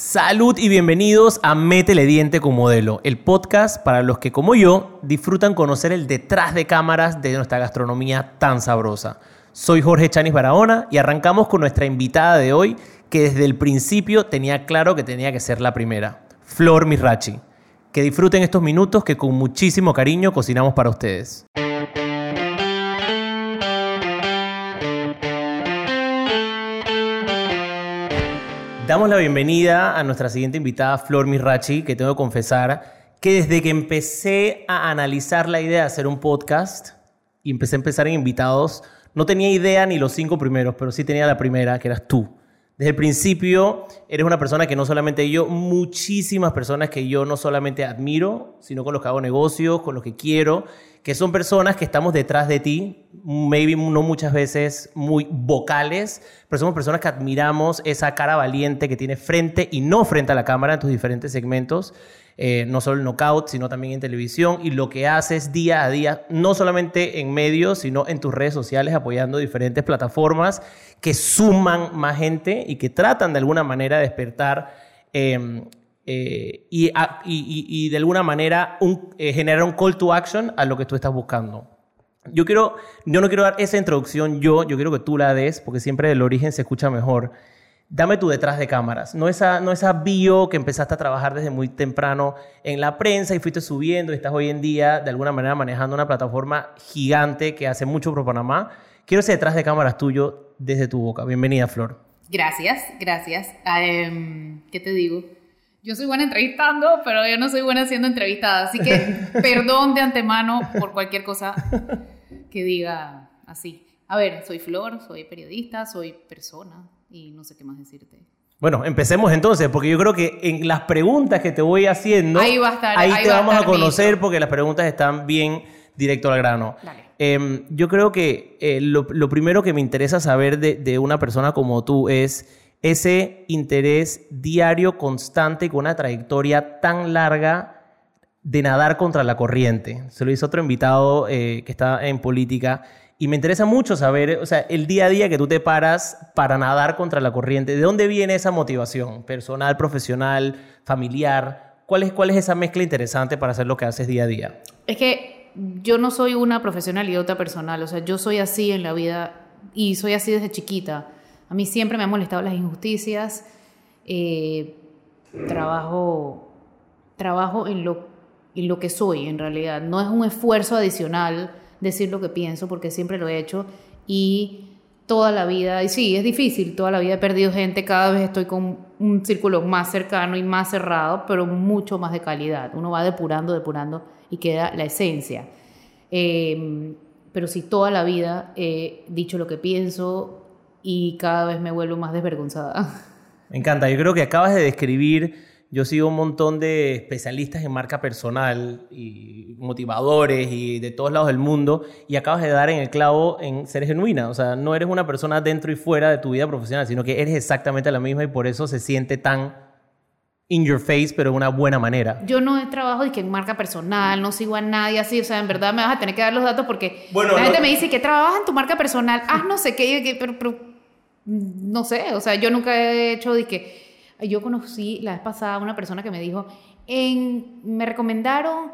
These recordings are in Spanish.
Salud y bienvenidos a Métele Diente con Modelo, el podcast para los que, como yo, disfrutan conocer el detrás de cámaras de nuestra gastronomía tan sabrosa. Soy Jorge Chanis Barahona y arrancamos con nuestra invitada de hoy, que desde el principio tenía claro que tenía que ser la primera, Flor Mirachi. Que disfruten estos minutos que con muchísimo cariño cocinamos para ustedes. Damos la bienvenida a nuestra siguiente invitada, Flor Mirachi, que tengo que confesar que desde que empecé a analizar la idea de hacer un podcast y empecé a empezar en invitados, no tenía idea ni los cinco primeros, pero sí tenía la primera, que eras tú. Desde el principio eres una persona que no solamente yo, muchísimas personas que yo no solamente admiro, sino con los que hago negocios, con los que quiero, que son personas que estamos detrás de ti, maybe no muchas veces muy vocales, pero somos personas que admiramos esa cara valiente que tiene frente y no frente a la cámara en tus diferentes segmentos, eh, no solo en knockout, sino también en televisión, y lo que haces día a día, no solamente en medios, sino en tus redes sociales, apoyando diferentes plataformas que suman más gente y que tratan de alguna manera de despertar eh, eh, y, y, de alguna manera un, eh, generar un call to action a lo que tú estás buscando. Yo, quiero, yo no quiero dar esa introducción yo, yo quiero que tú la des, porque siempre del origen se escucha mejor. Dame tu detrás de cámaras, no esa, no esa bio que empezaste a trabajar desde muy temprano en la prensa y fuiste subiendo y estás hoy en día de alguna manera manejando una plataforma gigante que hace mucho por Panamá. Quiero ese detrás de cámaras tuyo desde tu boca. Bienvenida, Flor. Gracias, gracias. Um, ¿Qué te digo? Yo soy buena entrevistando, pero yo no soy buena siendo entrevistada. Así que perdón de antemano por cualquier cosa que diga así. A ver, soy Flor, soy periodista, soy persona y no sé qué más decirte. Bueno, empecemos entonces, porque yo creo que en las preguntas que te voy haciendo, ahí, va a estar, ahí, te vamos a, conocer porque las preguntas están bien directo al grano. Eh, yo creo que eh, lo, lo, primero que me interesa saber de, de una persona como tú es ese interés diario, constante, con una trayectoria tan larga de nadar contra la corriente. Se lo hizo otro invitado eh, que está en política y me interesa mucho saber, o sea, el día a día que tú te paras para nadar contra la corriente, ¿de dónde viene esa motivación? ¿Personal, profesional, familiar? ¿Cuál es, cuál es esa mezcla interesante para hacer lo que haces día a día? Es que yo no soy una profesional y otra personal, o sea, yo soy así en la vida y soy así desde chiquita. A mí siempre me han molestado las injusticias. Eh, trabajo, trabajo en lo, en lo que soy, en realidad. No es un esfuerzo adicional decir lo que pienso, porque siempre lo he hecho. Y toda la vida, y sí, es difícil, toda la vida he perdido gente, cada vez estoy con un círculo más cercano y más cerrado, pero mucho más de calidad. Uno va depurando, depurando y queda la esencia. Eh, pero sí, toda la vida he dicho lo que pienso, y cada vez me vuelvo más desvergonzada. Me encanta, yo creo que acabas de describir, yo sigo un montón de especialistas en marca personal y motivadores y de todos lados del mundo y acabas de dar en el clavo en ser genuina, o sea, no eres una persona dentro y fuera de tu vida profesional, sino que eres exactamente la misma y por eso se siente tan in your face, pero de una buena manera. Yo no trabajo de que en marca personal, no sigo a nadie así, o sea, en verdad me vas a tener que dar los datos porque la gente me dice que trabajas en tu marca personal, ah, no sé qué, pero, pero, no sé, o sea, yo nunca he hecho de que yo conocí la vez pasada una persona que me dijo, en, me recomendaron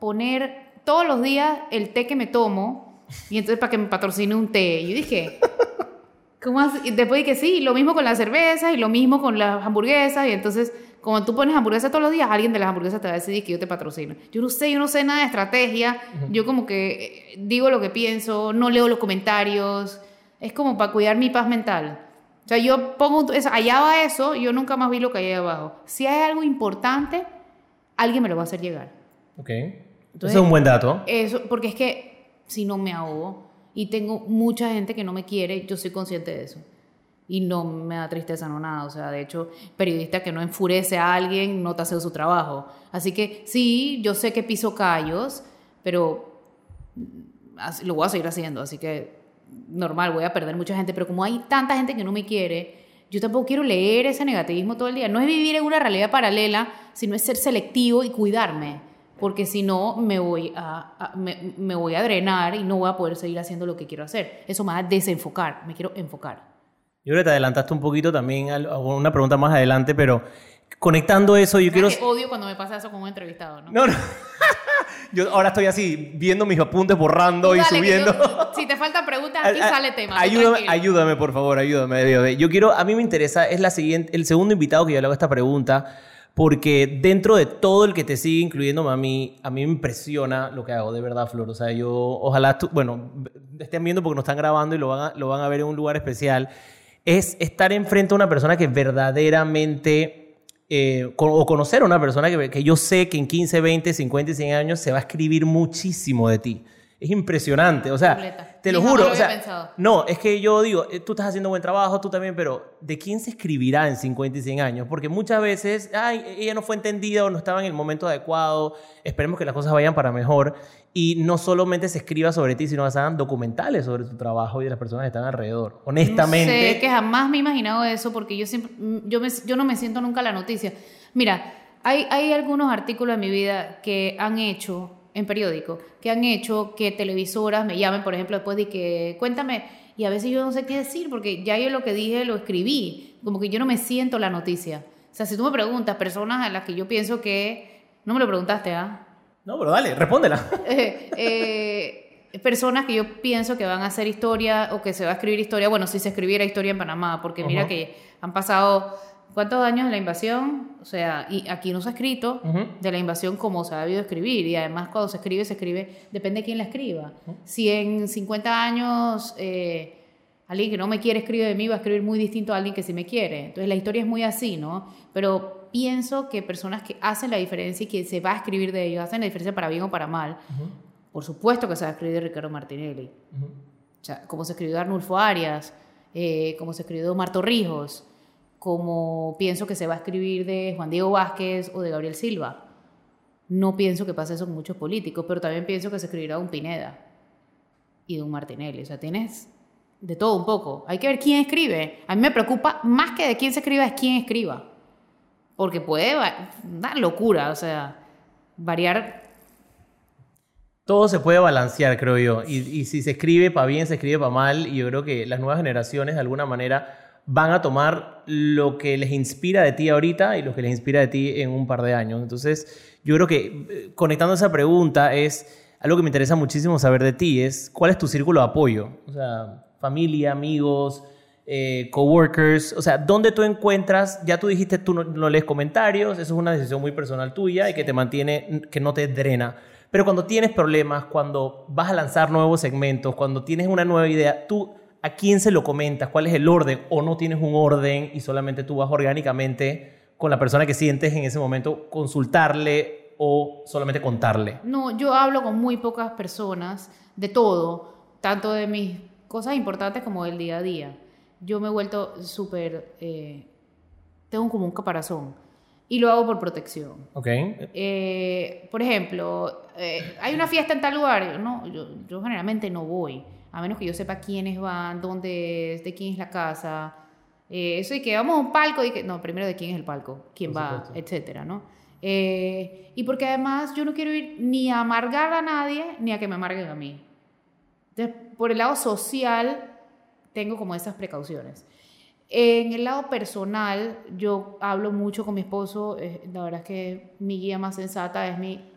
poner todos los días el té que me tomo y entonces para que me patrocine un té. Y yo dije, ¿cómo así? Después dije, sí, lo mismo con la cerveza y lo mismo con las hamburguesas y entonces como tú pones hamburguesa todos los días, alguien de las hamburguesas te va a decir que yo te patrocino. Yo no sé, yo no sé nada de estrategia. Yo como que eh, digo lo que pienso, no leo los comentarios. Es como para cuidar mi paz mental. O sea, yo pongo allá va eso, yo nunca más vi lo que hay abajo. Si hay algo importante, alguien me lo va a hacer llegar. Ok. Entonces, es un buen dato. Eso, porque es que si no me ahogo y tengo mucha gente que no me quiere, yo soy consciente de eso y no me da tristeza, no nada. O sea, de hecho, periodista que no enfurece a alguien no te hace su trabajo. Así que sí, yo sé que piso callos, pero lo voy a seguir haciendo. Así que normal, voy a perder mucha gente. Pero como hay tanta gente que no me quiere, yo tampoco quiero leer ese negativismo todo el día. No es vivir en una realidad paralela, sino es ser selectivo y cuidarme. Porque si no, me voy a, me, me voy a drenar y no voy a poder seguir haciendo lo que quiero hacer. Eso me va a desenfocar. Me quiero enfocar. Yo creo que te adelantaste un poquito también a una pregunta más adelante, pero conectando eso, yo quiero... odio cuando me pasa eso con un entrevistado, ¿no? No, no. yo ahora estoy así, viendo mis apuntes, borrando y subiendo. si te faltan preguntas, aquí sale tema. Ayúdame, ayúdame, por favor, ayúdame. Yo quiero, a mí me interesa, es la siguiente, el segundo invitado que yo le hago esta pregunta, porque dentro de todo el que te sigue, incluyéndome a mí, a mí me impresiona lo que hago, de verdad, Flor. O sea, yo, ojalá, tú, bueno, estén viendo porque nos están grabando y lo van a, lo van a ver en un lugar especial. Es estar enfrente a una persona que verdaderamente eh, o conocer a una persona que, que, yo sé que en 15, 20, 50 y 100 años se va a escribir muchísimo de ti. Es impresionante, o sea, te lo juro. o sea, no, es que yo digo, eh, tú estás haciendo buen trabajo, tú también, pero ¿de quién se escribirá en 50 y 100 años? Porque muchas veces, ay, ella no fue entendida o no estaba en el momento adecuado, esperemos que las cosas vayan para mejor. Y no solamente se escriba sobre ti, sino que se hagan documentales sobre tu trabajo y de las personas que están alrededor. Honestamente. No sé, que jamás me he imaginado eso porque yo, siempre, mm, yo, me, yo no me siento nunca la noticia. Mira, hay, hay algunos artículos en mi vida que han hecho en periódico, que han hecho que televisoras me llamen, por ejemplo, después de que cuéntame, y a veces yo no sé qué decir, porque ya yo lo que dije lo escribí, como que yo no me siento la noticia. O sea, si tú me preguntas, personas a las que yo pienso que... No me lo preguntaste, ¿ah? No, pero dale, respóndela. Eh, eh, personas que yo pienso que van a hacer historia o que se va a escribir historia, bueno, si se escribiera historia en Panamá, porque mira que han pasado ¿Cuántos años de la invasión? O sea, y aquí no se ha escrito de la invasión como se ha debido escribir. Y además, cuando se escribe, se escribe, depende de quién la escriba. Si en 50 años eh, alguien que no me quiere escribir de mí va a escribir muy distinto a alguien que sí me quiere. Entonces, la historia es muy así, ¿no? Pero pienso que personas que hacen la diferencia y que se va a escribir de ellos, hacen la diferencia para bien o para mal. Por supuesto que se va a escribir de Ricardo Martinelli. O sea, como se escribió de Arnulfo Arias, eh, como se escribió de Omar Torrijos como pienso que se va a escribir de Juan Diego Vázquez o de Gabriel Silva. No pienso que pase eso con muchos políticos, pero también pienso que se escribirá de un Pineda y de un Martinelli. O sea, tienes de todo un poco. Hay que ver quién escribe. A mí me preocupa más que de quién se escriba es quién escriba. Porque puede dar locura, o sea, variar. Todo se puede balancear, creo yo. Y, y si se escribe para bien, se escribe para mal. Y yo creo que las nuevas generaciones, de alguna manera, van a tomar lo que les inspira de ti ahorita y lo que les inspira de ti en un par de años. Entonces, yo creo que eh, conectando esa pregunta es algo que me interesa muchísimo saber de ti, es cuál es tu círculo de apoyo. O sea, familia, amigos, eh, coworkers, o sea, ¿dónde tú encuentras? Ya tú dijiste, tú no, lees comentarios, eso es una decisión muy personal tuya y que te mantiene, que no te drena. Pero cuando tienes problemas, cuando vas a lanzar nuevos segmentos, cuando tienes una nueva idea, tú ¿a quién se lo comentas? ¿Cuál es el orden? ¿O no tienes un orden y solamente tú vas orgánicamente con la persona que sientes en ese momento consultarle o solamente contarle? No, yo hablo con muy pocas personas de todo, tanto de mis cosas importantes como del día a día. Yo me he vuelto súper... Eh, tengo como un caparazón y lo hago por protección. Ok. Eh, por ejemplo, eh, hay una fiesta en tal lugar, no, yo, yo generalmente no voy a menos que yo sepa quiénes van, dónde es, de quién es la casa. Eh, eso y que vamos a un palco, y que, no, primero de quién es el palco, quién va, etcétera, ¿no? Y porque además yo no quiero ir ni a amargar a nadie, ni a que me amarguen a mí. Por el lado social, tengo como esas precauciones. En el lado personal, yo hablo mucho con mi esposo, eh, la verdad es que mi guía más sensata es mi,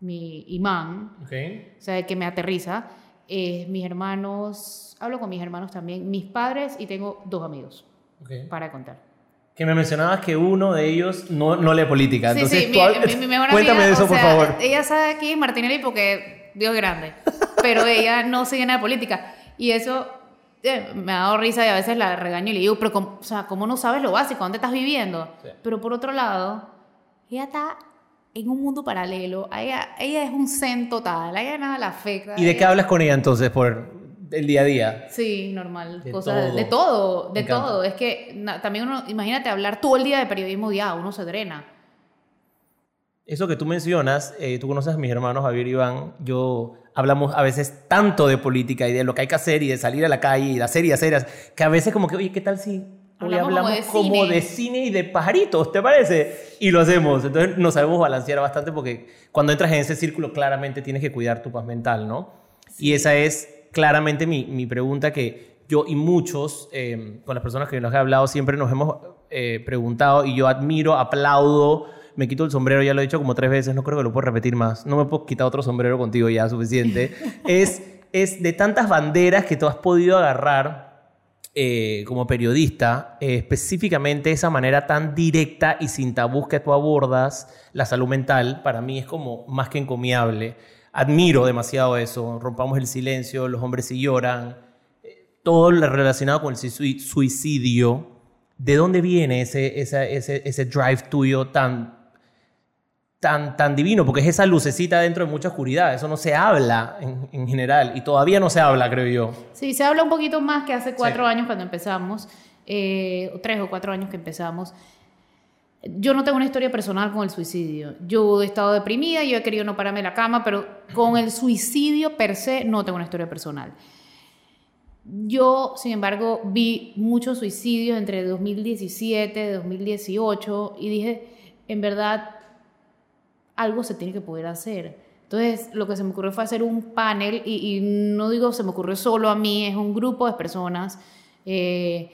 mi imán, okay. o sea, que me aterriza. Eh, mis hermanos, hablo con mis hermanos también, mis padres y tengo dos amigos para contar. Que me mencionabas que uno de ellos no, no lee política. Entonces, sí, mi, mejor cuéntame de eso, por favor. Ella sabe aquí Martinelli porque Dios grande, pero ella no sigue nada de política. Y eso eh, me ha dado risa y a veces la regaño y le digo, pero ¿cómo, o sea, ¿cómo no sabes lo básico? ¿Dónde estás viviendo? Pero por otro lado, ella está en un mundo paralelo. Ella, ella es un zen total, ella nada la afecta. ¿Y de qué hablas con ella entonces por el día a día? Sí, normal. De Cosas, todo. De todo, de todo. Es que también uno, imagínate hablar todo el día de periodismo ya, uno se drena. Eso que tú mencionas, eh, tú conoces a mis hermanos Javier y Iván, yo hablamos a veces tanto de política y de lo que hay que hacer y de salir a la calle y de hacer y hacer, que a veces como que, oye, ¿qué tal si Hoy hablamos, como, de, cine. y de pajaritos, ¿te parece? Y lo hacemos. Entonces nos sabemos balancear bastante porque cuando entras en ese círculo claramente tienes que cuidar tu paz mental, ¿no? Y esa es claramente mi, mi, pregunta que yo y muchos, em, con las personas que nos he hablado, siempre nos hemos eh, preguntado y yo admiro, aplaudo, me quito el sombrero, ya lo he dicho como tres veces, no creo que lo pueda repetir más, no me puedo quitar otro sombrero contigo ya, suficiente. es, es de tantas banderas que tú has podido agarrar eh, como periodista, eh, específicamente esa manera tan directa y sin tabús que tú abordas la salud mental, para mí es como más que encomiable. Admiro demasiado eso, rompamos el silencio, los hombres sí lloran, eh, todo lo relacionado con el suicidio. ¿De dónde viene ese, ese, ese drive tuyo tan, tan, tan divino, porque es esa lucecita dentro de mucha oscuridad. Eso no se habla en, general y todavía no se habla, creo yo. Sí, se habla un poquito más que hace cuatro años cuando empezamos, eh, o tres o cuatro años que empezamos. Yo no tengo una historia personal con el suicidio. Yo he estado deprimida, yo he querido no pararme de la cama, pero con el suicidio per se no tengo una historia personal. Yo, sin embargo, vi muchos suicidios entre 2017 y 2018 y dije, en verdad, algo se tiene que poder hacer. Entonces, lo que se me ocurrió fue hacer un panel, y, no digo se me ocurrió solo a mí, es un grupo de personas eh,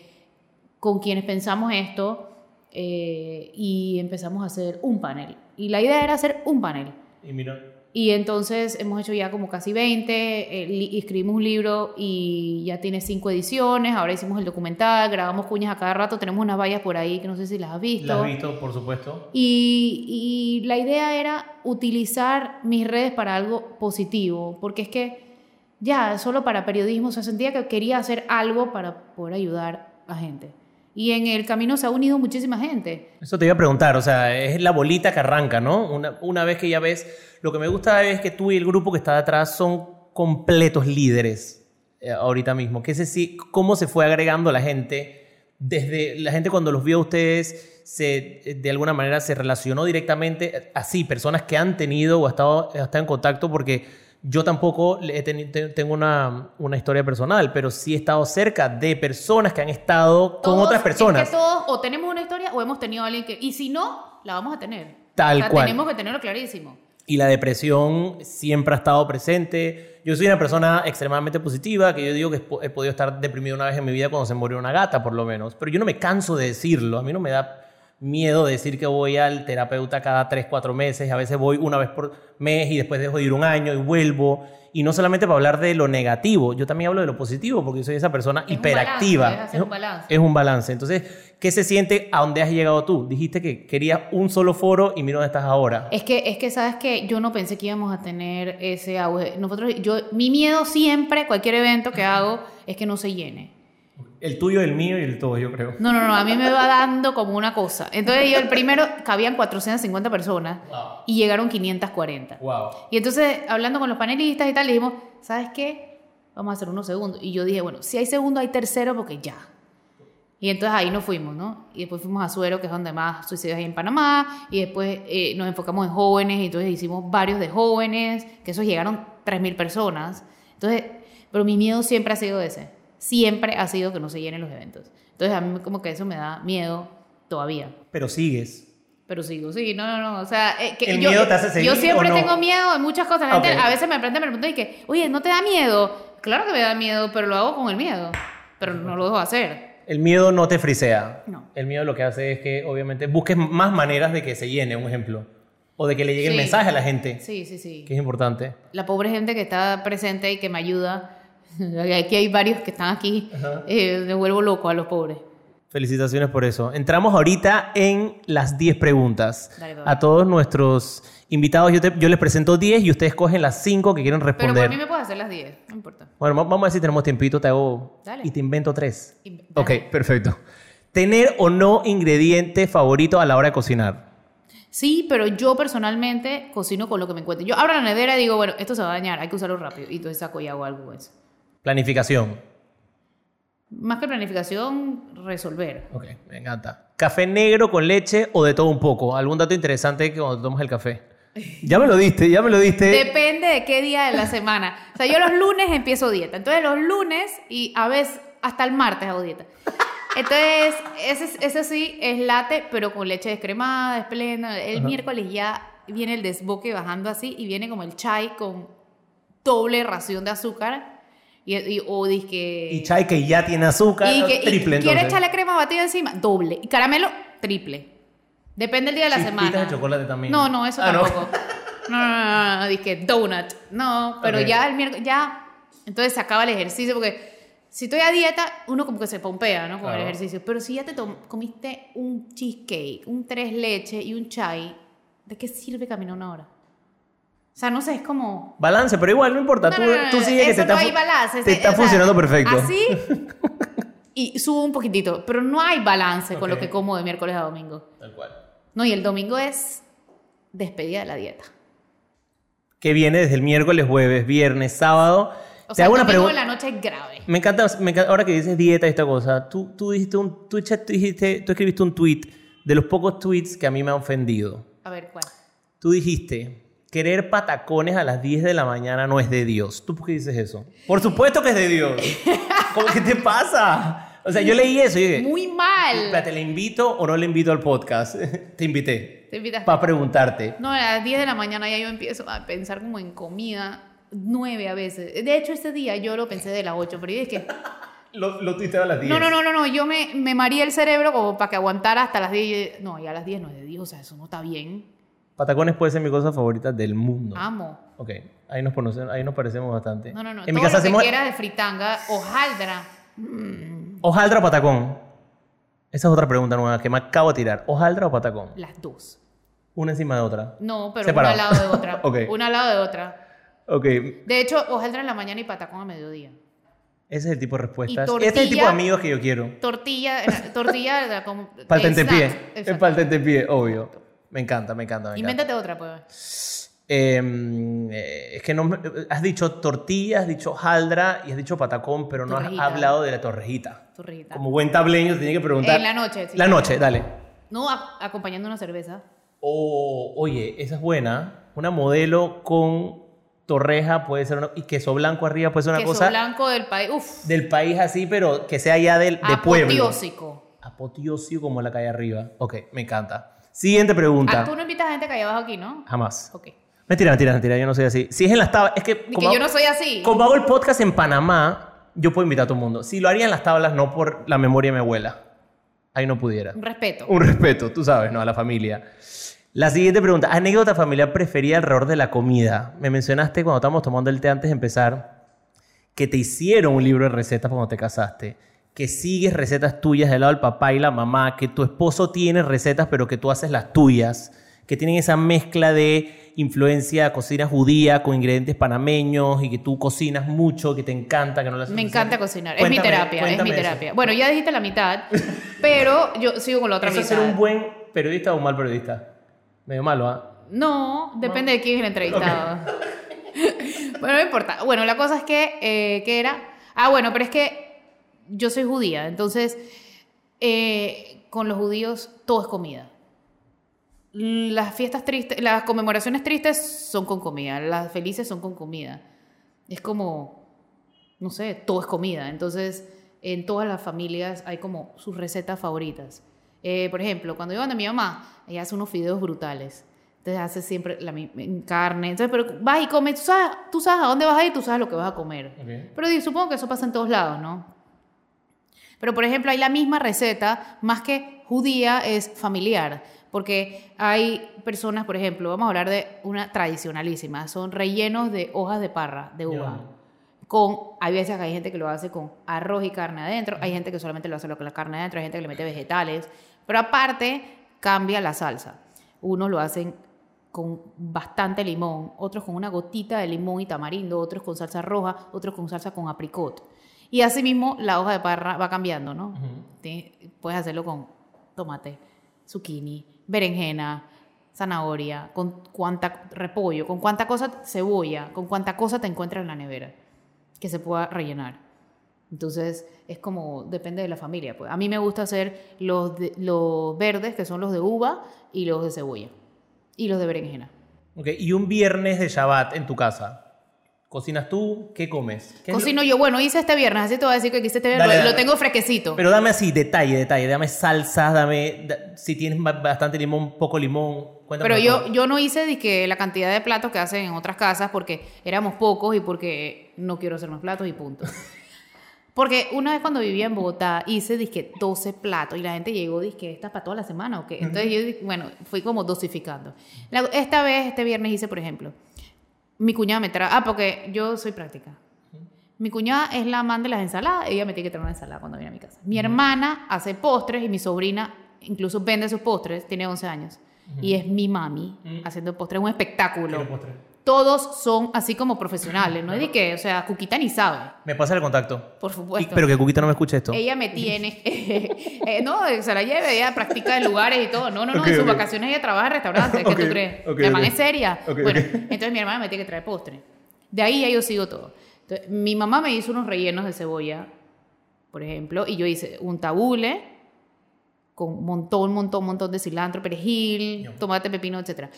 con quienes pensamos esto eh, y empezamos a hacer un panel. Y la idea era hacer un panel. Y mira, y entonces hemos hecho ya como casi 20, eh, escribimos un libro y ya tiene cinco ediciones, ahora hicimos el documental, grabamos cuñas a cada rato, tenemos unas vallas por ahí que no sé si las has visto. Las he visto, por supuesto. Y, y la idea era utilizar mis redes para algo positivo, porque es que ya, solo para periodismo, o se sentía que quería hacer algo para poder ayudar a gente. Y en el camino se ha unido muchísima gente. Eso te iba a preguntar, o sea, es la bolita que arranca, ¿no? Una, una vez que ya ves, lo que me gusta es que tú y el grupo que está detrás son completos líderes eh, ahorita mismo. Que ese cómo se fue agregando la gente, desde la gente cuando los vio a ustedes, se, de alguna manera se relacionó directamente, así, personas que han tenido o estado, estado en contacto, porque yo tampoco tengo una, una, historia personal, pero sí he estado cerca de personas que han estado con otras personas. Es que todos o tenemos una historia o hemos tenido a alguien que... Y si no, la vamos a tener. Tal cual. Tenemos que tenerlo clarísimo. Y la depresión siempre ha estado presente. Yo soy una persona extremadamente positiva, que yo digo que he podido estar deprimido una vez en mi vida cuando se murió una gata, por lo menos. Pero yo no me canso de decirlo. A mí no me da miedo de decir que voy al terapeuta cada 3, 4 meses, a veces voy una vez por mes y después dejo de ir un año y vuelvo. Y no solamente para hablar de lo negativo, yo también hablo de lo positivo, porque yo soy esa persona hiperactiva. es, un balance. es un balance. Entonces, ¿qué se siente a dónde has llegado tú? Dijiste que querías un solo foro y mira dónde estás ahora. Es que, es que sabes que yo no pensé que íbamos a tener ese auge. Nosotros, yo, mi miedo siempre, cualquier evento que hago, es que no se llene. El tuyo, el mío y el todo, yo creo. No, no, no, a mí me va dando como una cosa. Entonces yo el primero cabían 450 personas y llegaron 540. Wow. Y entonces hablando con los panelistas y tal, le dijimos, ¿sabes qué? Vamos a hacer unos segundos. Y yo dije, bueno, si hay segundo, hay tercero porque ya. Y entonces ahí nos fuimos, ¿no? Y después fuimos a Suero, que es donde más suicidios hay en Panamá. Y después eh, nos enfocamos en jóvenes. Y entonces hicimos varios de jóvenes, que esos llegaron 3.000 personas. Entonces, pero mi miedo siempre ha sido ese siempre ha sido que no se llenen los eventos. Entonces a mí como que eso me da miedo todavía. Pero sigues. Pero sigo, sí, no, no, no, o sea, eh, que ¿El yo, miedo te hace seguir yo siempre tengo miedo de muchas cosas. La gente a veces me pregunta, me pregunta y que, oye, ¿no te da miedo? Claro que me da miedo, pero lo hago con el miedo, pero no lo dejo hacer. El miedo no te frisea. No. El miedo lo que hace es que, obviamente, busques más maneras de que se llene, un ejemplo. O de que le llegue el mensaje a la gente. Sí, sí, sí. Que es importante. La pobre gente que está presente y que me ayuda Aquí hay varios que están aquí. Eh, me vuelvo loco a los pobres. Felicitaciones por eso. Entramos ahorita en las 10 preguntas. a todos nuestros invitados, yo, les presento 10 y ustedes cogen las 5 que quieren responder. Pero por mí me puedes hacer las 10, no importa. Bueno, vamos a ver si tenemos tiempito, te hago... Y te invento 3. Ok, perfecto. ¿Tener o no ingrediente favorito a la hora de cocinar? Sí, pero yo personalmente cocino con lo que me encuentre. Yo abro la nevera y digo, bueno, esto se va a dañar, hay que usarlo rápido. Y entonces saco y hago algo eso. Planificación. Más que planificación, resolver. Ok, me encanta. ¿Café negro con leche o de todo un poco? ¿Algún dato interesante que cuando tomas el café? Ya me lo diste, ya me lo diste. Depende de qué día de la semana. O sea, yo los lunes empiezo dieta. Entonces los lunes y a veces hasta el martes hago dieta. Entonces, ese, ese sí es late, pero con leche descremada, esplenda. El miércoles ya viene el desboque bajando así y viene como el chai con doble ración de azúcar Y, o que Y chai que ya tiene azúcar, y que, triple y ¿Quiere echarle crema batida encima? Doble. Y caramelo, triple. Depende del día de la semana. de chocolate también. No, no, eso ah, tampoco. No, no, no, no, dije donut. No, pero ya el miércoles, ya. Entonces se acaba el ejercicio porque si estoy a dieta, uno como que se pompea, ¿no? Con el ejercicio. Pero si ya te comiste un cheesecake, un tres leche y un chai, ¿de qué sirve caminar una hora? O sea, no sé, es como... Balance, pero igual no importa. tú, tú sigues que te no está, hay balance, te está funcionando perfecto. Así y subo un poquitito. Pero no hay balance con lo que como de miércoles a domingo. Tal cual. No, y el domingo es despedida de la dieta. Que viene desde el miércoles, jueves, viernes, sábado. O sea, el domingo de la noche es grave. Me encanta, ahora que dices dieta y esta cosa, tú, tú, dijiste un, tú, dijiste, tú escribiste un tweet de los pocos tweets que a mí me han ofendido. A ver, ¿cuál? Tú dijiste, querer patacones a las 10 de la mañana no es de Dios. ¿Tú por qué dices eso? Por supuesto que es de Dios. ¿Qué te pasa? O sea, yo leí eso y dije... Muy mal. Espérate, ¿le invito o no le invito al podcast? te invité. Te invitaste. Para preguntarte. No, a las 10 de la mañana ya yo empiezo a pensar como en comida. Nueve a veces. De hecho, ese día yo lo pensé de las 8, pero es que... lo, lo tuviste a las 10. No, no, no, no, no. Yo me, me maría el cerebro como para que aguantara hasta las 10. No, y a las 10 no es de Dios, o sea, eso no está bien. Patacones puede ser mi cosa favorita del mundo. Amo. Ok, ahí nos, conocemos, ahí nos parecemos bastante. No, no, no. En mi casa lo que hacemos... de fritanga, hojaldra. Mm. ¿Hojaldra o patacón? Esa es otra pregunta nueva que me acabo de tirar. ¿Hojaldra o patacón? Las dos. ¿Una encima de otra? No, pero una al lado de otra. okay. Una al lado de otra. Ok. De hecho, hojaldra en la mañana y patacón a mediodía. Ese es el tipo de respuestas. Este es el tipo de amigos que yo quiero. Tortilla, tortilla como... Para el tentepié. Es para el tentepié, obvio. Me encanta, me encanta. Me Invéntate otra, pues. Em, eh, es que no has dicho tortilla, has dicho jaldra y has dicho patacón, pero no has hablado de la torrejita. Torrejita. Como buen tableño, te tiene que preguntar. En la noche. Sí. La noche, dale. No, acompañando una cerveza. O, oye, esa es buena. Una modelo con torreja puede ser una, y queso blanco arriba puede ser una cosa. Queso blanco del país, uf. Del país así, pero que sea ya del, de pueblo. Apoteósico. Apoteósico como la calle arriba. Ok, me encanta. Siguiente pregunta. Ah, tú no invitas a gente que hay abajo aquí, ¿no? Jamás. Ok. Mentira, mentira, mentira, yo no soy así. Si es en las tablas, es que... Como, que yo no soy así. Como hago el podcast en Panamá, yo puedo invitar a todo el mundo. Si lo haría en las tablas, no por la memoria de mi abuela. Ahí no pudiera. Un respeto. Un respeto, tú sabes, ¿no? A la familia. La siguiente pregunta. ¿Anécdota familiar preferida alrededor de la comida? Me mencionaste cuando estábamos tomando el té antes de empezar que te hicieron un libro de recetas cuando te casaste que sigues recetas tuyas del lado del papá y la mamá, que tu esposo tiene recetas pero que tú haces las tuyas, que tienen esa mezcla de influencia cocina judía con ingredientes panameños y que tú cocinas mucho, que te encanta, que no las Me encanta cocinar, es mi terapia, es mi terapia. Bueno, ya dijiste la mitad, pero yo sigo con la otra mitad. ¿Es ser un buen periodista o un mal periodista? Medio malo, ¿ah? No, depende de quién es el entrevistado. bueno, no importa. Bueno, la cosa es que, eh, ¿qué era? Ah, bueno, pero es que yo soy judía, entonces eh, con los judíos todo es comida. Las fiestas tristes, las conmemoraciones tristes son con comida, las felices son con comida. Es como, no sé, todo es comida. Entonces, en todas las familias hay como sus recetas favoritas. Eh, por ejemplo, cuando yo ando a mi mamá, ella hace unos fideos brutales. Entonces hace siempre la carne. Entonces, pero vas y comes, tú sabes, tú sabes a dónde vas a ir, tú sabes lo que vas a comer. Pero supongo que eso pasa en todos lados, ¿no? Pero, por ejemplo, hay la misma receta, más que judía, es familiar. Porque hay personas, por ejemplo, vamos a hablar de una tradicionalísima, son rellenos de hojas de parra, de uva. Con, hay veces que hay gente que lo hace con arroz y carne adentro, hay gente que solamente lo hace con la carne adentro, hay gente que le mete vegetales, pero aparte cambia la salsa. Unos lo hacen con bastante limón, otros con una gotita de limón y tamarindo, otros con salsa roja, otros con salsa con apricot. Y asimismo, la hoja de parra va cambiando, ¿no? Puedes hacerlo con tomate, zucchini, berenjena, zanahoria, con cuánta repollo, con cuánta cosa cebolla, con cuánta cosa te encuentras en la nevera que se pueda rellenar. Entonces, es como, depende de la familia. Pues. A mí me gusta hacer los, los verdes, que son los de uva, y los de cebolla. Y los de berenjena. Okay. ¿Y un viernes de Shabbat en tu casa? ¿Cocinas tú? ¿Qué comes? Cocino yo. Bueno, hice este viernes, así te voy a decir que hice este viernes. Lo tengo fresquecito. Pero dame así, detalle, detalle. Dame salsas, dame... Si tienes bastante limón, poco limón. Pero yo, yo no hice la cantidad de platos que hacen en otras casas porque éramos pocos y porque no quiero hacer más platos y punto. Porque una vez cuando vivía en Bogotá hice disque 12 platos y la gente llegó disque ¿estás para toda la semana o qué? Entonces yo bueno, fui como dosificando. esta vez, este viernes hice, por ejemplo, mi cuñada me trae, ah, porque yo soy práctica. Mi cuñada es la amante de las ensaladas, ella me tiene que traer una ensalada cuando viene a mi casa. Mi hermana hace postres y mi sobrina incluso vende sus postres, tiene 11 años. Y es mi mami haciendo postres, es un espectáculo todos son así como profesionales, no es de que, o sea, Cuquita ni sabe. Me pasa el contacto. Por supuesto. pero que Cuquita no me escuche esto. Ella me tiene, eh, no, se la lleve, ella practica en lugares y todo. No, no, no, en sus vacaciones ella trabaja en restaurantes, ¿qué tú crees? mi hermana es seria. bueno, entonces mi hermana me tiene que traer postre. De ahí ya yo sigo todo. Entonces, mi mamá me hizo unos rellenos de cebolla, por ejemplo, y yo hice un tabule con montón, montón, montón de cilantro, perejil, tomate, pepino, etcétera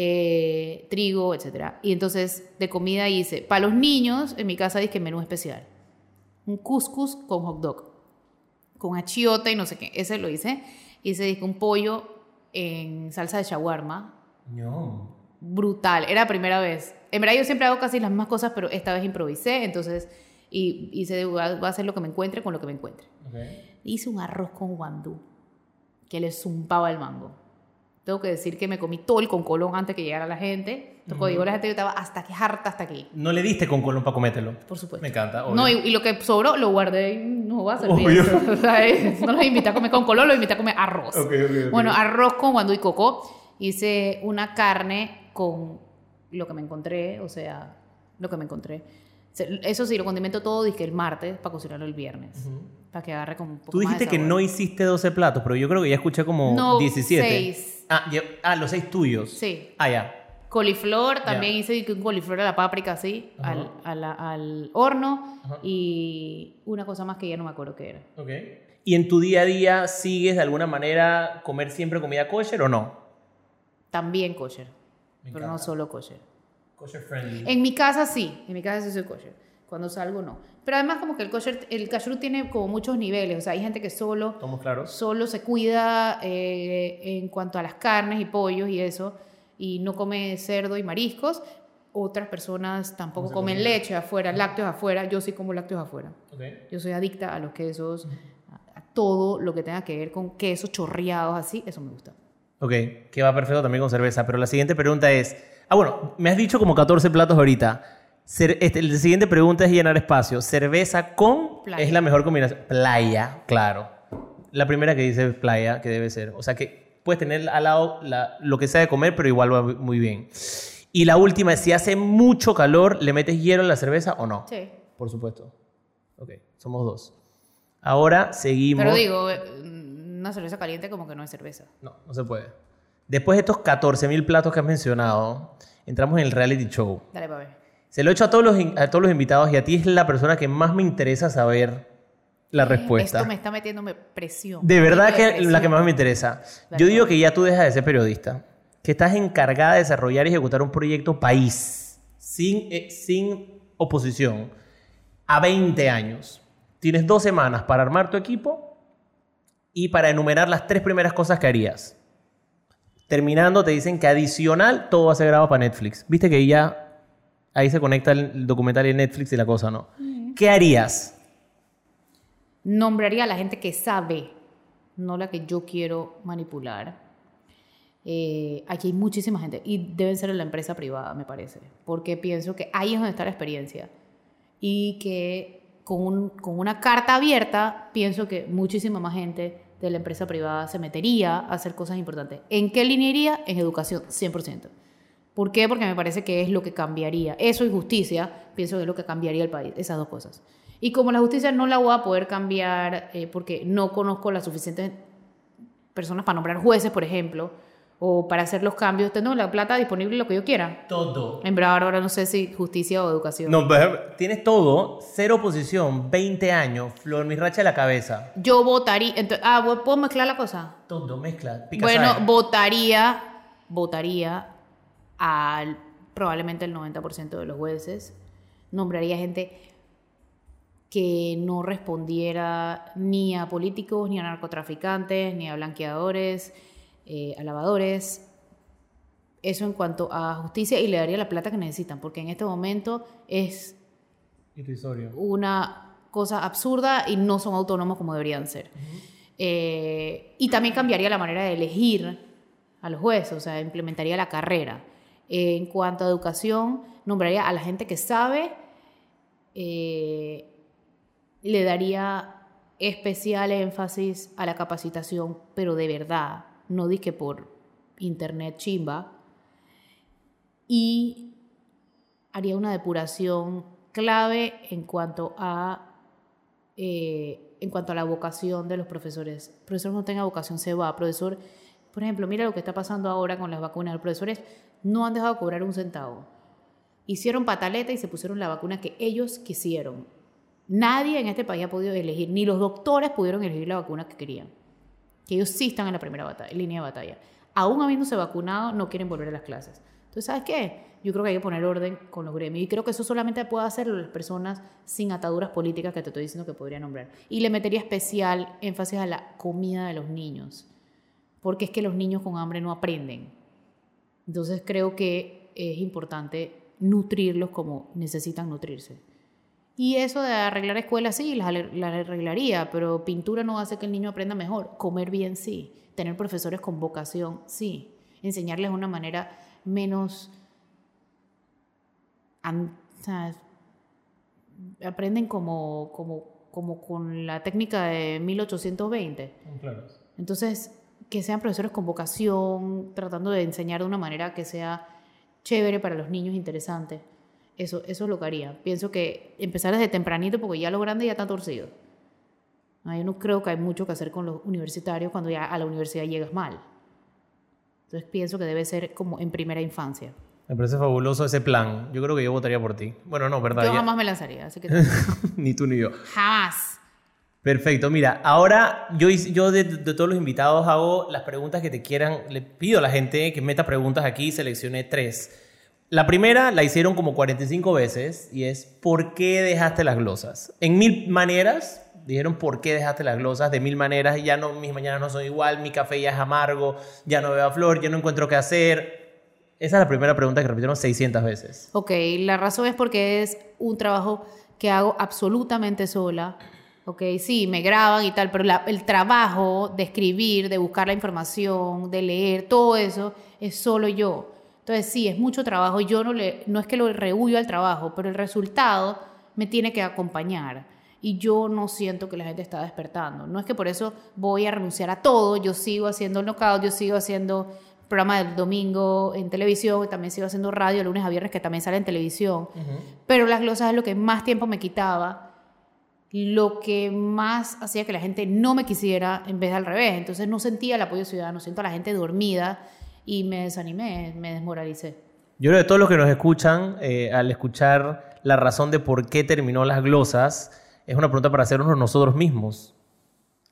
eh, trigo, etc. Y entonces de comida hice, para los niños, en mi casa dije menú especial. Un couscous con hot dog, con achiote y no sé qué. Ese lo hice. Hice un pollo en salsa de shawarma. No. Brutal, era la primera vez. En verdad yo siempre hago casi las mismas cosas, pero esta vez improvisé, entonces y hice, voy a hacer lo que me encuentre con lo que me encuentre. Hice un arroz con guandú, que le zumpaba el mango. Tengo que decir que me comí todo el con colón antes que llegara la gente. Entonces, digo la gente, yo estaba hasta que harta hasta aquí. ¿No le diste con colón para comértelo? Por supuesto. Me encanta. No, y, lo que sobró lo guardé y no va a servir. o sea, no los invité a comer con colón, los invité a comer arroz. bueno, arroz con guandú y coco. Hice una carne con lo que me encontré, o sea, lo que me encontré. Eso sí, lo condimento todo, dije el martes para cocinarlo el viernes. Para que agarre como un poco Tú dijiste que no hiciste 12 platos, pero yo creo que ya escuché como no, 17. 6. Ah, ah, los seis tuyos. Sí. Ah, ya. Coliflor, también hice un coliflor a la páprica así, al, al, horno. Y una cosa más que ya no me acuerdo qué era. Ok. ¿Y en tu día a día sigues de alguna manera comer siempre comida kosher o no? También kosher. pero no solo kosher. Kosher friendly. En mi casa sí, en mi casa sí soy kosher. Cuando salgo no. Pero además como que el kosher, el kashrut tiene como muchos niveles, o sea, hay gente que solo, solo se cuida eh, en cuanto a las carnes y pollos y eso, y no come cerdo y mariscos. Otras personas tampoco comen leche afuera, lácteos afuera. Yo sí como lácteos afuera. Yo soy adicta a los quesos, a, todo lo que tenga que ver con quesos chorreados así, eso me gusta. Ok, que va perfecto también con cerveza. Pero la siguiente pregunta es, ah bueno, me has dicho como 14 platos ahorita. Este, la siguiente pregunta es llenar espacio. Cerveza con es la mejor combinación. Playa, claro. La primera que dice playa, que debe ser. O sea que puedes tener al lado lo que sea de comer, pero igual va muy bien. Y la última es si hace mucho calor, ¿le metes hielo en la cerveza o no? Sí. Por supuesto. Ok, somos dos. Ahora seguimos. Pero digo, eh, una cerveza caliente como que no es cerveza. No, no se puede. Después de estos 14.000 platos que has mencionado, entramos en el reality show. Dale, para ver. Se lo he hecho a todos, los, a todos los invitados y a ti es la persona que más me interesa saber la respuesta. Esto me está metiéndome presión. De verdad que es la que más me interesa. Yo digo que ya tú dejas de ser periodista, que estás encargada de desarrollar y ejecutar un proyecto país sin, eh, sin oposición a 20 años. Tienes dos semanas para armar tu equipo y para enumerar las tres primeras cosas que harías. Terminando, te dicen que adicional todo va a ser grabado para Netflix. Viste que ya ahí se conecta el documental y el Netflix y la cosa, ¿no? ¿Qué harías? Nombraría a la gente que sabe, no la que yo quiero manipular. Eh, aquí hay muchísima gente y deben ser en la empresa privada, me parece, porque pienso que ahí es donde está la experiencia y que con, con una carta abierta pienso que muchísima más gente de la empresa privada se metería a hacer cosas importantes. ¿En qué línea iría? En educación, 100%. ¿Por qué? Porque me parece que es lo que cambiaría. Eso y justicia, pienso que es lo que cambiaría el país, esas dos cosas. Y como la justicia no la voy a poder cambiar eh, porque no conozco las suficientes personas para nombrar jueces, por ejemplo, o para hacer los cambios, tengo la plata disponible lo que yo quiera. Todo. En verdad, ahora no sé si justicia o educación. No, tienes todo, cero oposición, 20 años, Flor Mirracha de la cabeza. Yo votaría. ah, ¿puedo mezclar la cosa? Todo, mezcla. bueno, votaría, votaría al probablemente el 90% de los jueces. nombraría gente que no respondiera ni a políticos, ni a narcotraficantes, ni a blanqueadores, eh, a lavadores. Eso en cuanto a justicia y le daría la plata que necesitan, porque en este momento es una cosa absurda y no son autónomos como deberían ser. Eh, y también cambiaría la manera de elegir a los jueces, o sea, implementaría la carrera. En cuanto a educación, nombraría a la gente que sabe eh, le daría especial énfasis a la capacitación, pero de verdad, no dije por internet chimba, y haría una depuración clave en cuanto a eh, en cuanto a la vocación de los profesores. El profesor no tenga vocación se va. Profesor, por ejemplo, mira lo que está pasando ahora con las vacunas. Los profesores no han dejado de cobrar un centavo. Hicieron pataleta y se pusieron la vacuna que ellos quisieron Nadie en este país ha podido elegir, ni los doctores pudieron elegir la vacuna que querían. Que ellos sí están en la primera batalla, línea de batalla. Aún habiéndose vacunado, no quieren volver a las clases. Entonces, ¿sabes qué? Yo creo que hay que poner orden con los gremios. Y creo que eso solamente puede hacerlo las personas sin ataduras políticas que te estoy diciendo que podría nombrar. Y le metería especial énfasis a la comida de los niños. Porque es que los niños con hambre no aprenden. Entonces, creo que es importante nutrirlos como necesitan nutrirse. Y eso de arreglar escuelas, sí, la, arreglaría, pero pintura no hace que el niño aprenda mejor. Comer bien, sí. Tener profesores con vocación, sí. Enseñarles de una manera menos... aprenden como, como, como con la técnica de 1820. Claro. Entonces, que sean profesores con vocación, tratando de enseñar de una manera que sea chévere para los niños, interesante. Eso, eso es lo que haría. Pienso que empezar desde tempranito, porque ya lo grande ya está torcido. Yo no creo que hay mucho que hacer con los universitarios cuando ya a la universidad llegas mal. Entonces pienso que debe ser como en primera infancia. Me parece fabuloso ese plan. Yo creo que yo votaría por ti. Bueno, no, ¿verdad? Yo jamás me lanzaría, así que... ni tú ni yo. Jamás. Perfecto. Mira, ahora yo, yo de, todos los invitados hago las preguntas que te quieran. Le pido a la gente que meta preguntas aquí. Seleccioné tres. La primera la hicieron como 45 veces y es ¿por qué dejaste las glosas? En mil maneras, dijeron ¿por qué dejaste las glosas? De mil maneras, ya no, mis mañanas no son igual, mi café ya es amargo, ya no veo a flor, ya no encuentro qué hacer. Esa es la primera pregunta que repitieron 600 veces. Ok, la razón es porque es un trabajo que hago absolutamente sola. Ok, sí, me graban y tal, pero el trabajo de escribir, de buscar la información, de leer, todo eso es solo yo. Entonces, sí, es mucho trabajo. Yo no, le, no es que lo rehuyo al trabajo, pero el resultado me tiene que acompañar. Y yo no siento que la gente está despertando. No es que por eso voy a renunciar a todo. Yo sigo haciendo el knockout, yo sigo haciendo programa del domingo en televisión, también sigo haciendo radio lunes a viernes que también sale en televisión. Pero las glosas es lo que más tiempo me quitaba, lo que más hacía que la gente no me quisiera en vez de al revés. Entonces no sentía el apoyo ciudadano, siento a la gente dormida y me desanimé, me desmoralicé. Yo creo que todos los que nos escuchan, eh, al escuchar la razón de por qué terminó las glosas, es una pregunta para hacernos nosotros mismos.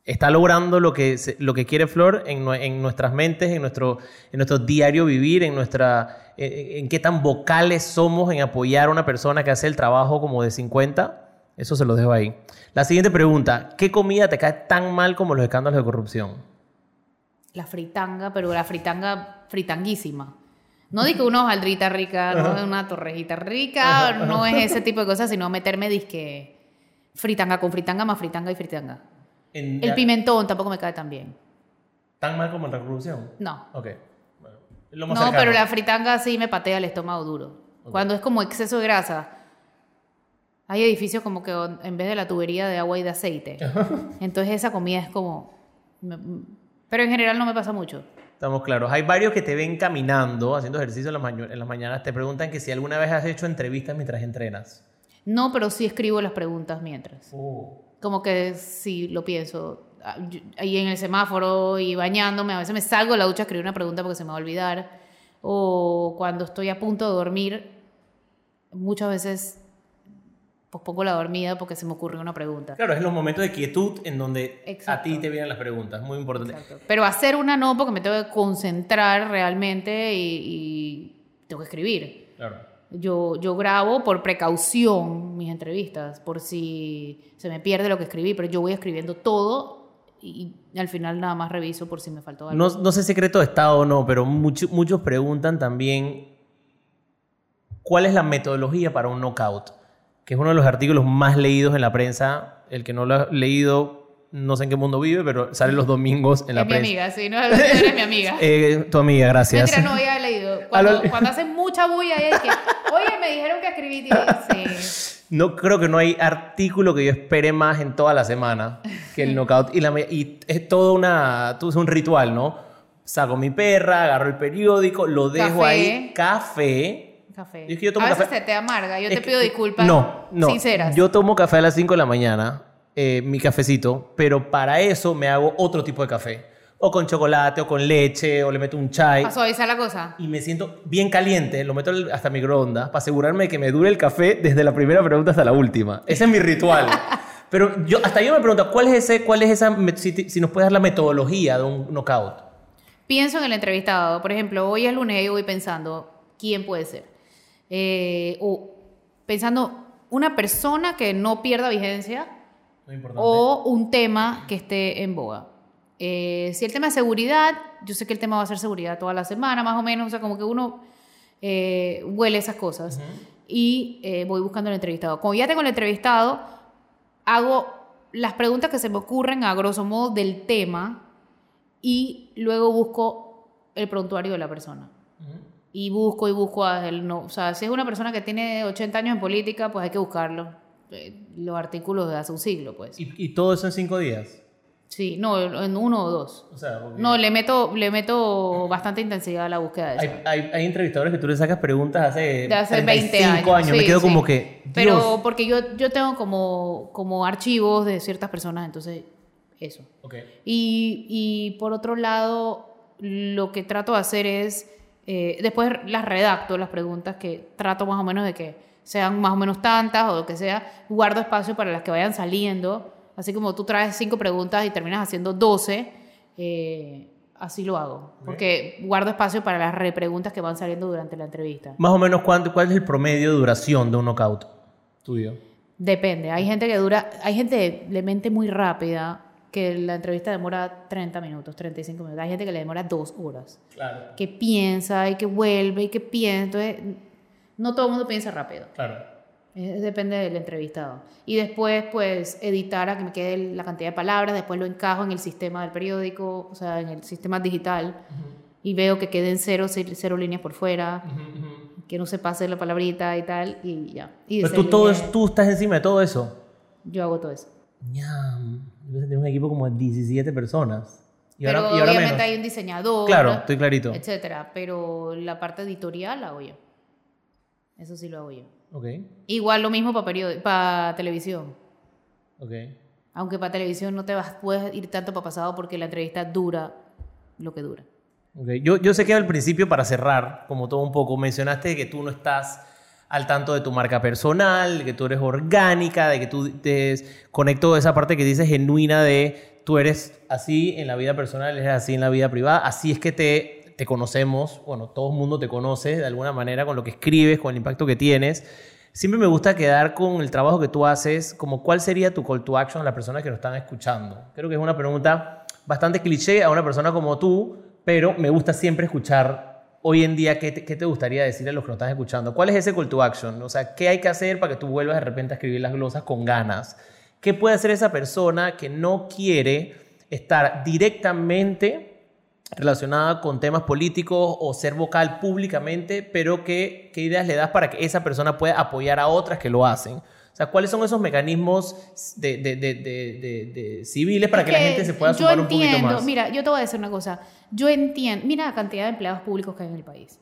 ¿Está logrando lo que, lo que quiere Flor en, en, nuestras mentes, en nuestro, en nuestro diario vivir, en, nuestra, en, qué tan vocales somos en apoyar a una persona que hace el trabajo como de 50? Eso se lo dejo ahí. La siguiente pregunta, ¿qué comida te cae tan mal como los escándalos de corrupción? la fritanga, pero la fritanga fritanguísima. No digo una hojaldrita rica, no una torrejita rica, no es ese tipo de cosas, sino meterme disque fritanga con fritanga más fritanga y fritanga. el pimentón tampoco me cae tan bien. ¿Tan mal como la revolución? No. Ok. no, pero la fritanga sí me patea el estómago duro. Cuando es como exceso de grasa, hay edificios como que en vez de la tubería de agua y de aceite. Entonces esa comida es como... Pero en general no me pasa mucho. Estamos claros. Hay varios que te ven caminando, haciendo ejercicio en las, mañanas. Te preguntan que si alguna vez has hecho entrevistas mientras entrenas. No, pero sí escribo las preguntas mientras. Oh. Como que sí lo pienso. Ah, ahí en el semáforo y bañándome, a veces me salgo de la ducha a escribir una pregunta porque se me va a olvidar. O cuando estoy a punto de dormir, muchas veces pongo la dormida porque se me ocurrió una pregunta. Claro, es los momentos de quietud en donde a ti te vienen las preguntas, muy importante. Pero hacer una no porque me tengo que concentrar realmente y, tengo que escribir. Claro. Yo, yo grabo por precaución mis entrevistas, por si se me pierde lo que escribí, pero yo voy escribiendo todo y, al final nada más reviso por si me faltó algo. No, no sé secreto de Estado o no, pero muchos preguntan también cuál es la metodología para un knockout, que es uno de los artículos más leídos en la prensa. El que no lo ha leído no sé en qué mundo vive, pero sale los domingos en la es prensa. mi amiga, sí, no, eres mi amiga. eh, tu amiga, gracias. Mentira, no había leído. Cuando, cuando hacen mucha bulla, es que, oye, me dijeron que escribí. Sí. No, creo que no hay artículo que yo espere más en toda la semana que el knockout. Y, la, y es todo una, es un ritual, ¿no? Saco mi perra, agarro el periódico, lo dejo ahí, café. Café. Yo, yo tomo a veces se te amarga. Yo te pido disculpas no, no, sinceras. Yo tomo café a las 5 de la mañana eh, mi cafecito, pero para eso me hago otro tipo de café. O con chocolate, o con leche, o le meto un chai. Para suavizar la cosa. Y me siento bien caliente, lo meto hasta microondas para asegurarme de que me dure el café desde la primera pregunta hasta la última. Ese es mi ritual. pero yo, hasta yo me pregunto, ¿cuál es, ese, cuál es esa, si, si nos puedes dar la metodología de un knockout? Pienso en el entrevistado. Por ejemplo, hoy es lunes y voy pensando, ¿quién puede ser? Eh, o pensando, una persona que no pierda vigencia o un tema que esté en boga. Eh, si el tema es seguridad, yo sé que el tema va a ser seguridad toda la semana, más o menos, o sea, como que uno eh, huele esas cosas. Y eh, voy buscando el entrevistado. Como ya tengo el entrevistado, hago las preguntas que se me ocurren a grosso modo del tema y luego busco el prontuario de la persona. Y busco y busco el no. O sea, si es una persona que tiene 80 años en política, pues hay que buscarlo eh, los artículos de hace un siglo, pues. ¿Y, todo eso en cinco días? Sí, no, en uno o dos. No, le meto, le meto bastante intensidad a la búsqueda de eso. Hay, hay, entrevistadores que tú le sacas preguntas hace, de hace 20 años. Me quedo como que. Pero porque yo, yo tengo como, como archivos de ciertas personas, entonces eso. Okay. Y, y por otro lado, lo que trato de hacer es. Eh, después las redacto, las preguntas que trato más o menos de que sean más o menos tantas o lo que sea, guardo espacio para las que vayan saliendo. Así como tú traes cinco preguntas y terminas haciendo 12, eh, así lo hago. Porque guardo espacio para las repreguntas que van saliendo durante la entrevista. Más o menos, ¿cuánto, ¿cuál es el promedio de duración de un knockout tuyo? Depende. Hay gente que dura, hay gente de mente muy rápida que la entrevista demora 30 minutos, 35 minutos. Hay gente que le demora dos horas. Claro. Que piensa y que vuelve y que piensa. Entonces, no todo el mundo piensa rápido. Claro. depende del entrevistado. Y después, pues, editar a que me quede la cantidad de palabras, después lo encajo en el sistema del periódico, o sea, en el sistema digital, y veo que queden cero, cero líneas por fuera, que no se pase la palabrita y tal, y ya. Y Pero tú, todo tú estás encima de todo eso. Yo hago todo eso. Ñam. Yo tengo un equipo como de 17 personas. Y pero ahora, y ahora obviamente hay un diseñador. Claro, estoy clarito. Etcétera. Pero la parte editorial la hago yo. Eso sí lo hago yo. Okay. Igual lo mismo para para televisión. Okay. Aunque para televisión no te vas, puedes ir tanto para pasado porque la entrevista dura lo que dura. Okay. Yo, yo sé que al principio, para cerrar, como todo un poco, mencionaste que tú no estás al tanto de tu marca personal, que tú eres orgánica, de que tú te conecto esa parte que dices genuina de tú eres así en la vida personal, eres así en la vida privada, así es que te te conocemos, bueno, todo el mundo te conoce de alguna manera con lo que escribes, con el impacto que tienes. Siempre me gusta quedar con el trabajo que tú haces, como cuál sería tu call to action a las personas que nos están escuchando. Creo que es una pregunta bastante cliché a una persona como tú, pero me gusta siempre escuchar hoy en día qué te, gustaría decirle a los que nos están escuchando. ¿Cuál es ese call to action? O sea, ¿qué hay que hacer para que tú vuelvas de repente a escribir las glosas con ganas? ¿Qué puede hacer esa persona que no quiere estar directamente relacionada con temas políticos o ser vocal públicamente, pero ¿qué, qué ideas le das para que esa persona pueda apoyar a otras que lo hacen? O sea, ¿cuáles son esos mecanismos de, de, de, civiles para que, la gente se pueda sumar un poquito más? Mira, yo te voy a decir una cosa. Yo entiendo, mira la cantidad de empleados públicos que hay en el país.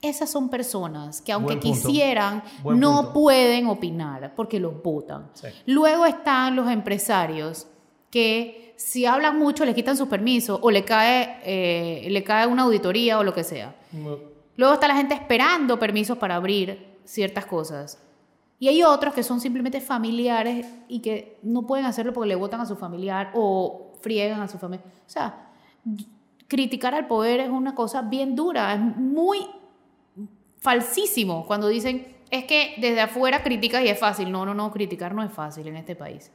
Esas son personas que aunque quisieran, no pueden opinar porque los votan. Luego están los empresarios que si hablan mucho le quitan su permiso o le cae, eh, le cae una auditoría o lo que sea. Luego está la gente esperando permisos para abrir ciertas cosas. Y hay otros que son simplemente familiares y que no pueden hacerlo porque le votan a su familiar o friegan a su familia. O sea, criticar al poder es una cosa bien dura, es muy falsísimo cuando dicen es que desde afuera criticas y es fácil. No, no, no, criticar no es fácil en este país.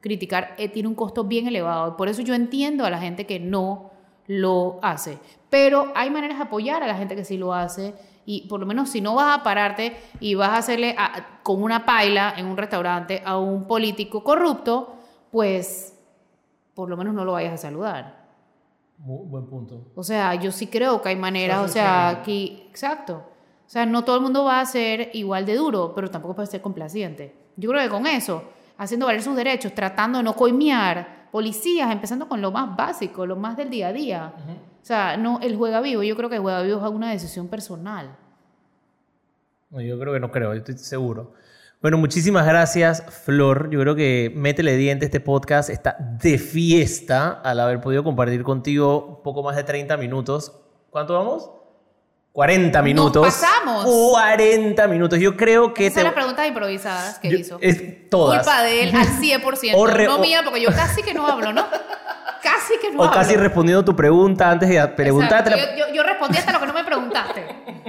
Criticar eh, tiene un costo bien elevado. Por eso yo entiendo a la gente que no lo hace. Pero hay maneras de apoyar a la gente que sí lo hace. Y por lo menos si no vas a pararte y vas a hacerle con una paila en un restaurante a un político corrupto, pues por lo menos no lo vayas a saludar. Muy buen punto. O sea, yo sí creo que hay maneras, o sea, aquí, exacto. O sea, no todo el mundo va a ser igual de duro, pero tampoco puede ser complaciente. Yo creo que con eso, haciendo valer sus derechos, tratando de no coimear policías, empezando con lo más básico, lo más del día a día. O sea, no, el juega vivo, yo creo que el juega vivo es una decisión personal. No, yo creo que no creo, yo estoy seguro. Bueno, muchísimas gracias, Flor. Yo creo que Métele Diente, este podcast está de fiesta al haber podido compartir contigo un poco más de 30 minutos. ¿Cuánto vamos? 40 minutos. Nos pasamos. 40 minutos. Yo creo que... Esas son las preguntas improvisadas que hizo. Es todas. Culpa de él al 100%. no mía, porque yo casi que no hablo, ¿no? Casi que no hablo. O casi respondiendo tu pregunta antes de preguntarte. Yo, yo, respondí hasta lo que no me preguntaste.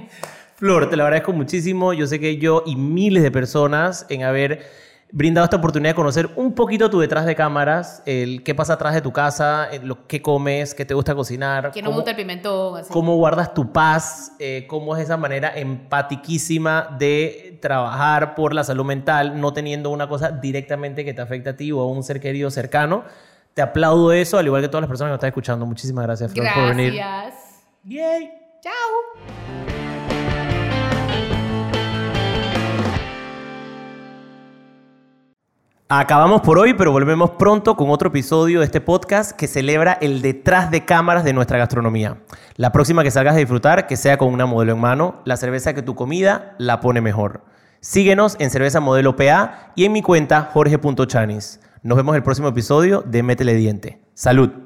Flor, te lo agradezco muchísimo. Yo sé que yo y miles de personas en haber brindado esta oportunidad de conocer un poquito tu detrás de cámaras, el qué pasa atrás de tu casa, lo que comes, qué te gusta cocinar. Que no gusta el pimentón. Cómo guardas tu paz, eh, cómo es esa manera empatiquísima de trabajar por la salud mental, no teniendo una cosa directamente que te afecte a ti o a un ser querido cercano. Te aplaudo eso, al igual que todas las personas que me están escuchando. Muchísimas gracias, Flor, por venir. Gracias. Yay. Chao. Acabamos por hoy, pero volvemos pronto con otro episodio de este podcast que celebra el detrás de cámaras de nuestra gastronomía. La próxima que salgas a disfrutar, que sea con una modelo en mano, la cerveza que tu comida la pone mejor. Síguenos en Cerveza Modelo PA y en mi cuenta jorge.chanis. Nos vemos el próximo episodio de Métele Diente. Salud.